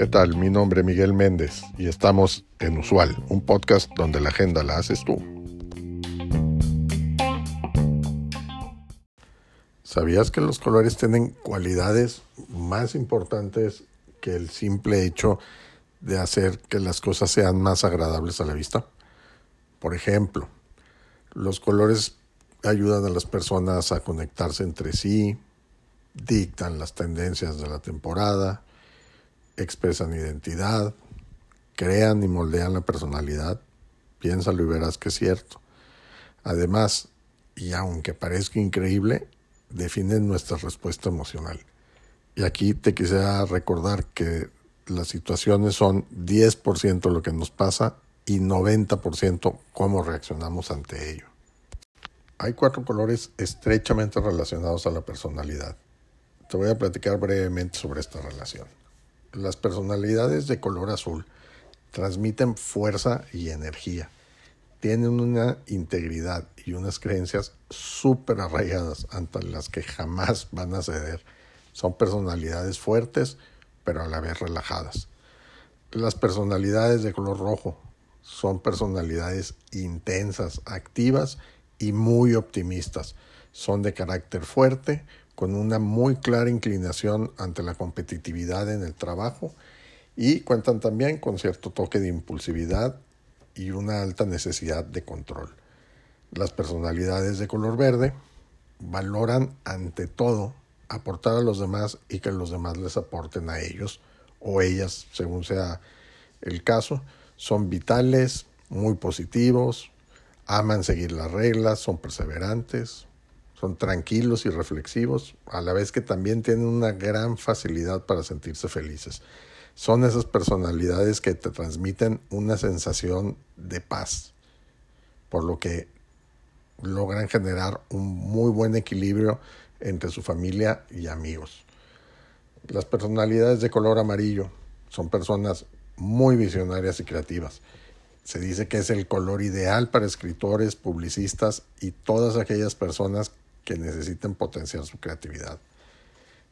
¿Qué tal? Mi nombre es Miguel Méndez y estamos en Usual, un podcast donde la agenda la haces tú. ¿Sabías que los colores tienen cualidades más importantes que el simple hecho de hacer que las cosas sean más agradables a la vista? Por ejemplo, los colores ayudan a las personas a conectarse entre sí, dictan las tendencias de la temporada, expresan identidad, crean y moldean la personalidad. Piénsalo y verás que es cierto. Además, y aunque parezca increíble, definen nuestra respuesta emocional. Y aquí te quisiera recordar que las situaciones son 10% lo que nos pasa y 90% cómo reaccionamos ante ello. Hay cuatro colores estrechamente relacionados a la personalidad. Te voy a platicar brevemente sobre esta relación. Las personalidades de color azul transmiten fuerza y energía. Tienen una integridad y unas creencias súper arraigadas ante las que jamás van a ceder. Son personalidades fuertes, pero a la vez relajadas. Las personalidades de color rojo son personalidades intensas, activas y muy optimistas. Son de carácter fuerte, con una muy clara inclinación ante la competitividad en el trabajo y cuentan también con cierto toque de impulsividad y una alta necesidad de control. Las personalidades de color verde valoran ante todo aportar a los demás y que los demás les aporten a ellos o ellas, según sea el caso. Son vitales, muy positivos, aman seguir las reglas, son perseverantes, son tranquilos y reflexivos, a la vez que también tienen una gran facilidad para sentirse felices. Son esas personalidades que te transmiten una sensación de paz, por lo que logran generar un muy buen equilibrio entre su familia y amigos. Las personalidades de color amarillo son personas muy visionarias y creativas. Se dice que es el color ideal para escritores, publicistas y todas aquellas personas que necesiten potenciar su creatividad.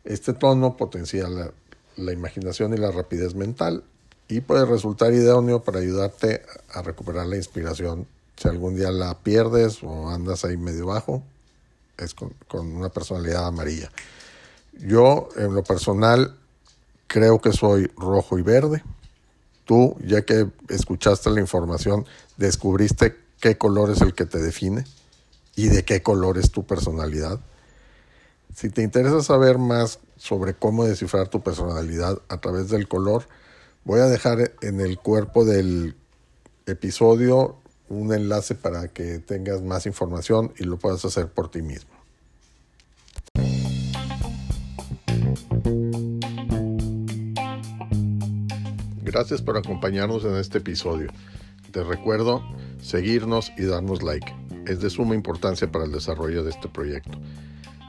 Este tono potencia la, la imaginación y la rapidez mental y puede resultar idóneo para ayudarte a recuperar la inspiración. Si algún día la pierdes o andas ahí medio bajo, es con, con, una personalidad amarilla. Yo, en lo personal, creo que soy rojo y verde. Tú, ya que escuchaste la información, descubriste qué color es el que te define y de qué color es tu personalidad. Si te interesa saber más sobre cómo descifrar tu personalidad a través del color, voy a dejar en el cuerpo del episodio un enlace para que tengas más información y lo puedas hacer por ti mismo. Gracias por acompañarnos en este episodio. Te recuerdo seguirnos y darnos like es de suma importancia para el desarrollo de este proyecto.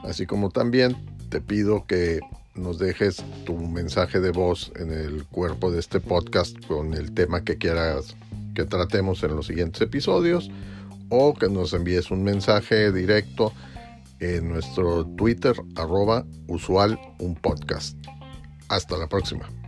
Así como también te pido que nos dejes tu mensaje de voz en el cuerpo de este podcast con el tema que quieras que tratemos en los siguientes episodios o que nos envíes un mensaje directo en nuestro Twitter arroba usual un podcast. Hasta la próxima.